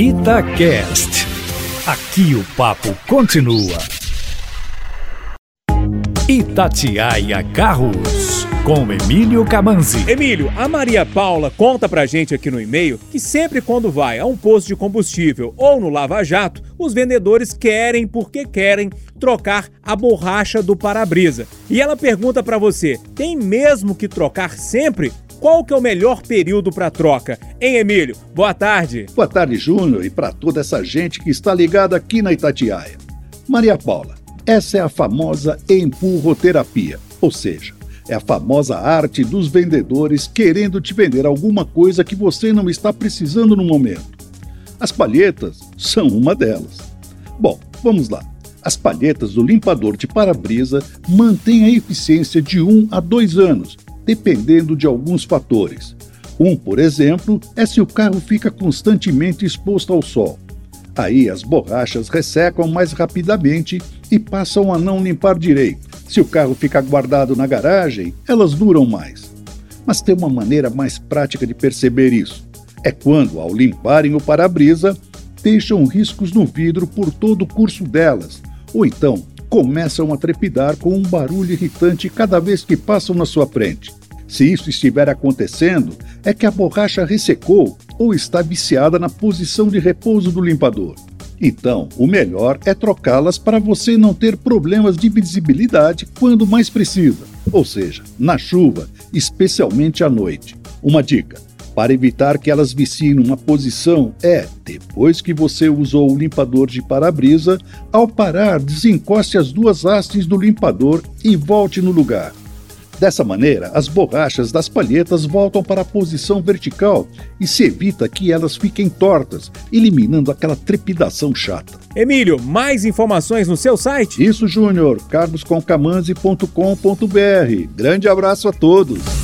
Itacast. Aqui o papo continua. Itatiaia Carros, com Emílio Camanzi. Emílio, a Maria Paula conta pra gente aqui no e-mail que sempre quando vai a um posto de combustível ou no Lava Jato, os vendedores querem, porque querem, trocar a borracha do para-brisa. E ela pergunta para você: tem mesmo que trocar sempre? Qual que é o melhor período para troca? Hein, Emílio? Boa tarde. Boa tarde, Júnior, e para toda essa gente que está ligada aqui na Itatiaia. Maria Paula, essa é a famosa empurroterapia, ou seja, é a famosa arte dos vendedores querendo te vender alguma coisa que você não está precisando no momento. As palhetas são uma delas. Bom, vamos lá. As palhetas do limpador de para-brisa mantêm a eficiência de 1 a 2 anos dependendo de alguns fatores. Um, por exemplo, é se o carro fica constantemente exposto ao sol. Aí as borrachas ressecam mais rapidamente e passam a não limpar direito. Se o carro fica guardado na garagem, elas duram mais. Mas tem uma maneira mais prática de perceber isso. É quando, ao limparem o para-brisa, deixam riscos no vidro por todo o curso delas, ou então começam a trepidar com um barulho irritante cada vez que passam na sua frente. Se isso estiver acontecendo, é que a borracha ressecou ou está viciada na posição de repouso do limpador. Então, o melhor é trocá-las para você não ter problemas de visibilidade quando mais precisa, ou seja, na chuva, especialmente à noite. Uma dica: para evitar que elas viciem numa posição é, depois que você usou o limpador de para-brisa, ao parar, desencoste as duas hastes do limpador e volte no lugar. Dessa maneira, as borrachas das palhetas voltam para a posição vertical e se evita que elas fiquem tortas, eliminando aquela trepidação chata. Emílio, mais informações no seu site? Isso, Júnior, carlosconcamanzi.com.br. Grande abraço a todos.